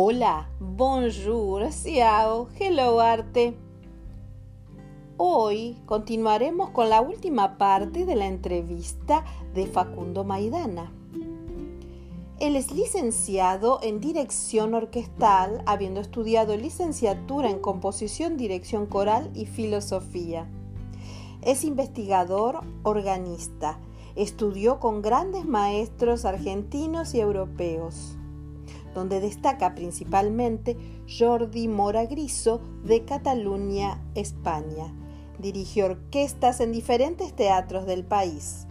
Hola, bonjour, ciao, hello arte. Hoy continuaremos con la última parte de la entrevista de Facundo Maidana. Él es licenciado en dirección orquestal, habiendo estudiado licenciatura en composición, dirección coral y filosofía. Es investigador organista. Estudió con grandes maestros argentinos y europeos donde destaca principalmente Jordi Moragriso de Cataluña, España. Dirigió orquestas en diferentes teatros del país.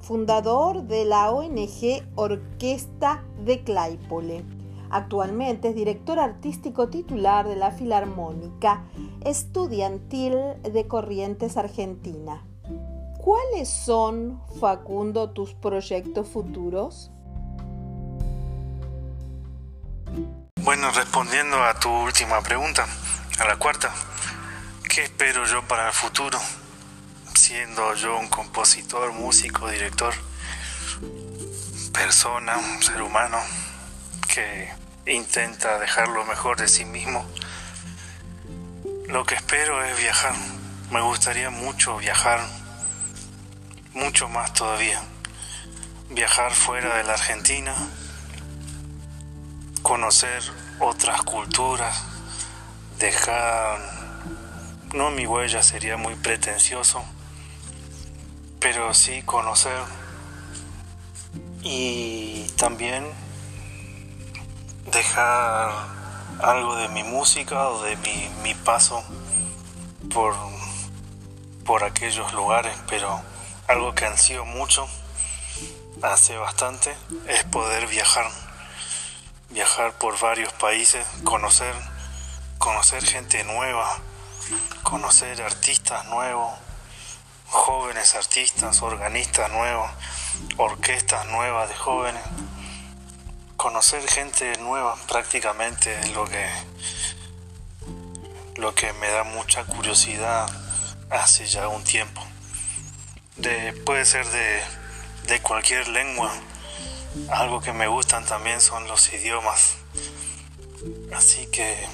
Fundador de la ONG Orquesta de Claypole. Actualmente es director artístico titular de la Filarmónica Estudiantil de Corrientes Argentina. ¿Cuáles son, Facundo, tus proyectos futuros? Bueno, respondiendo a tu última pregunta, a la cuarta, ¿qué espero yo para el futuro? Siendo yo un compositor, músico, director, persona, un ser humano que intenta dejar lo mejor de sí mismo, lo que espero es viajar. Me gustaría mucho viajar, mucho más todavía. Viajar fuera de la Argentina, conocer otras culturas, dejar, no mi huella sería muy pretencioso, pero sí conocer. Y también dejar algo de mi música o de mi, mi paso por, por aquellos lugares, pero algo que ansío mucho hace bastante es poder viajar viajar por varios países, conocer, conocer gente nueva, conocer artistas nuevos, jóvenes artistas, organistas nuevos, orquestas nuevas de jóvenes, conocer gente nueva prácticamente es lo que lo que me da mucha curiosidad hace ya un tiempo. De, puede ser de, de cualquier lengua, algo que me gustan también son los idiomas. Así que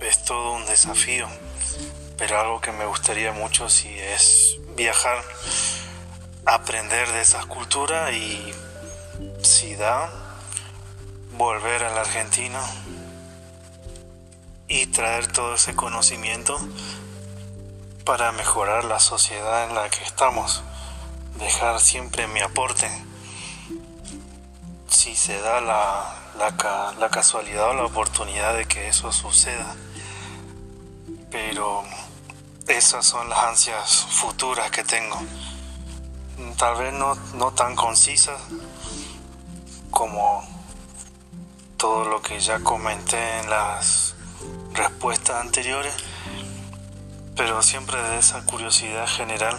es todo un desafío. Pero algo que me gustaría mucho si es viajar, aprender de esas culturas y si da, volver a la Argentina y traer todo ese conocimiento para mejorar la sociedad en la que estamos. Dejar siempre mi aporte si se da la, la, casualidad o la oportunidad de que eso suceda. Pero esas son las ansias futuras que tengo. Tal vez no, no tan concisas como todo lo que ya comenté en las respuestas anteriores, pero siempre de esa curiosidad general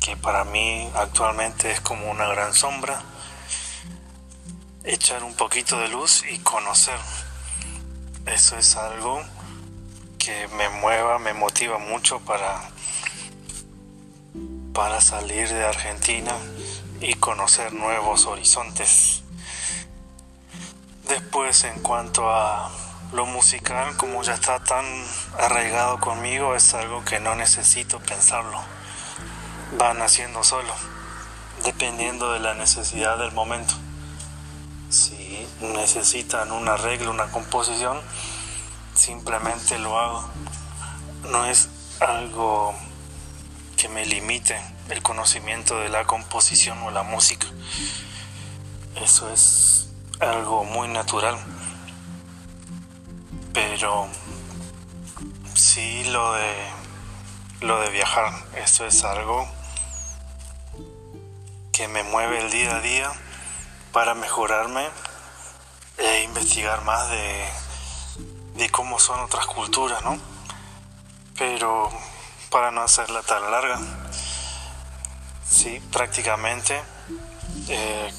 que para mí actualmente es como una gran sombra echar un poquito de luz y conocer. Eso es algo que me mueva, me motiva mucho para, para salir de Argentina y conocer nuevos horizontes. Después en cuanto a lo musical, como ya está tan arraigado conmigo, es algo que no necesito pensarlo. Va naciendo solo, dependiendo de la necesidad del momento necesitan un arreglo, una composición, simplemente lo hago. No es algo que me limite el conocimiento de la composición o la música. Eso es algo muy natural. Pero sí lo de lo de viajar, eso es algo que me mueve el día a día para mejorarme e investigar más de, de cómo son otras culturas, ¿no? Pero para no hacerla tan larga, sí, prácticamente eh,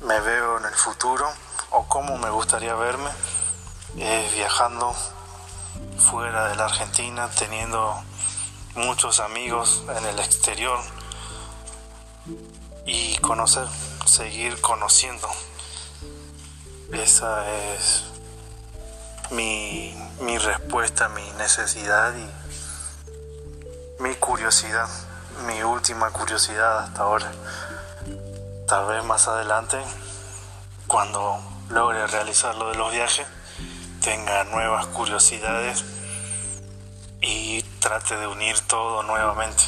me veo en el futuro o cómo me gustaría verme viajando fuera de la Argentina, teniendo muchos amigos en el exterior y conocer seguir conociendo. Esa es mi, mi respuesta, mi necesidad y mi curiosidad, mi última curiosidad hasta ahora. Tal vez más adelante, cuando logre realizar lo de los viajes, tenga nuevas curiosidades y trate de unir todo nuevamente.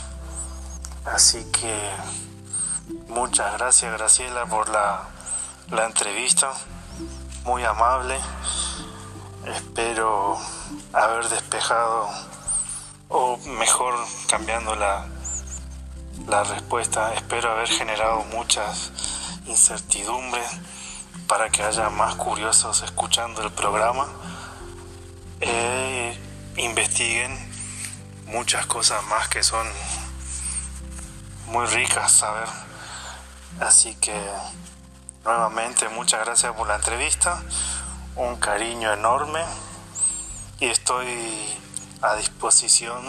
Así que muchas gracias Graciela por la, la entrevista, muy amable. Espero haber despejado o mejor cambiando la, la respuesta. Espero haber generado muchas incertidumbres para que haya más curiosos escuchando el programa. Eh, investiguen muchas cosas más que son muy ricas saber. Así que nuevamente muchas gracias por la entrevista, un cariño enorme y estoy a disposición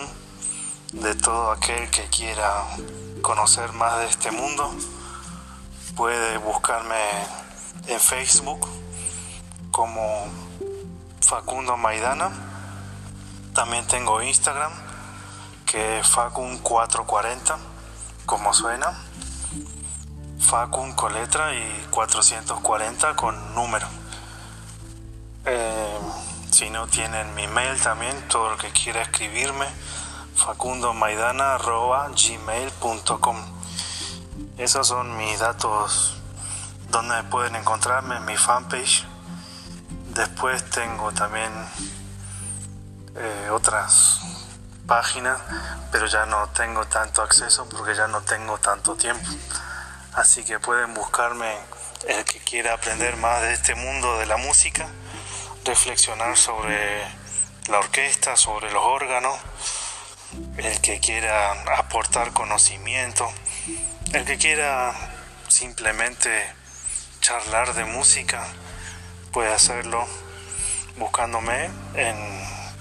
de todo aquel que quiera conocer más de este mundo. Puede buscarme en Facebook como Facundo Maidana. También tengo Instagram que es Facun440, como suena. Facun con letra y 440 con número. Eh, si no tienen mi mail también, todo lo que quiera escribirme facundomaidana.gmail.com Esos son mis datos donde pueden encontrarme en mi fanpage. Después tengo también eh, otras páginas, pero ya no tengo tanto acceso porque ya no tengo tanto tiempo. Así que pueden buscarme el que quiera aprender más de este mundo de la música, reflexionar sobre la orquesta, sobre los órganos el que quiera aportar conocimiento, el que quiera simplemente charlar de música, puede hacerlo buscándome en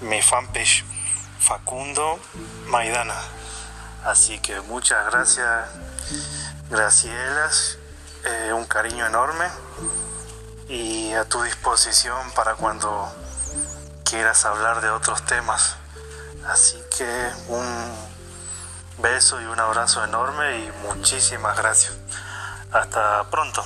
mi fanpage Facundo Maidana. Así que muchas gracias, Gracielas, eh, un cariño enorme y a tu disposición para cuando quieras hablar de otros temas. Así que un beso y un abrazo enorme y muchísimas gracias. Hasta pronto.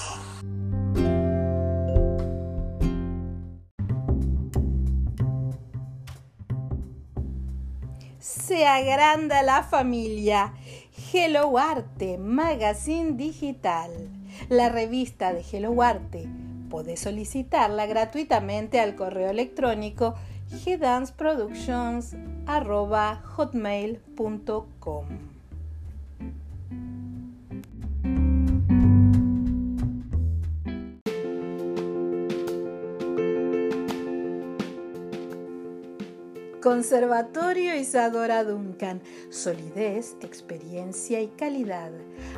Se agranda la familia. Hello Arte, Magazine Digital. La revista de Hello Arte. Podés solicitarla gratuitamente al correo electrónico hotmail.com Conservatorio Isadora Duncan. Solidez, experiencia y calidad.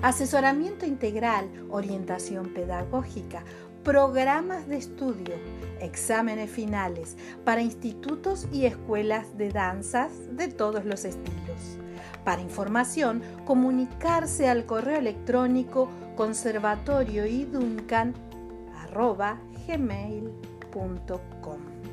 Asesoramiento integral, orientación pedagógica, programas de estudio, exámenes finales para institutos y escuelas de danzas de todos los estilos. Para información, comunicarse al correo electrónico conservatorioiduncan.gmail.com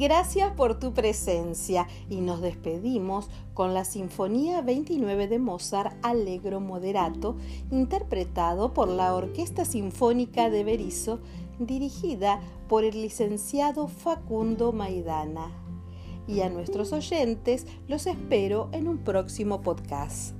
Gracias por tu presencia y nos despedimos con la Sinfonía 29 de Mozart Allegro Moderato, interpretado por la Orquesta Sinfónica de Berizo, dirigida por el licenciado Facundo Maidana. Y a nuestros oyentes los espero en un próximo podcast.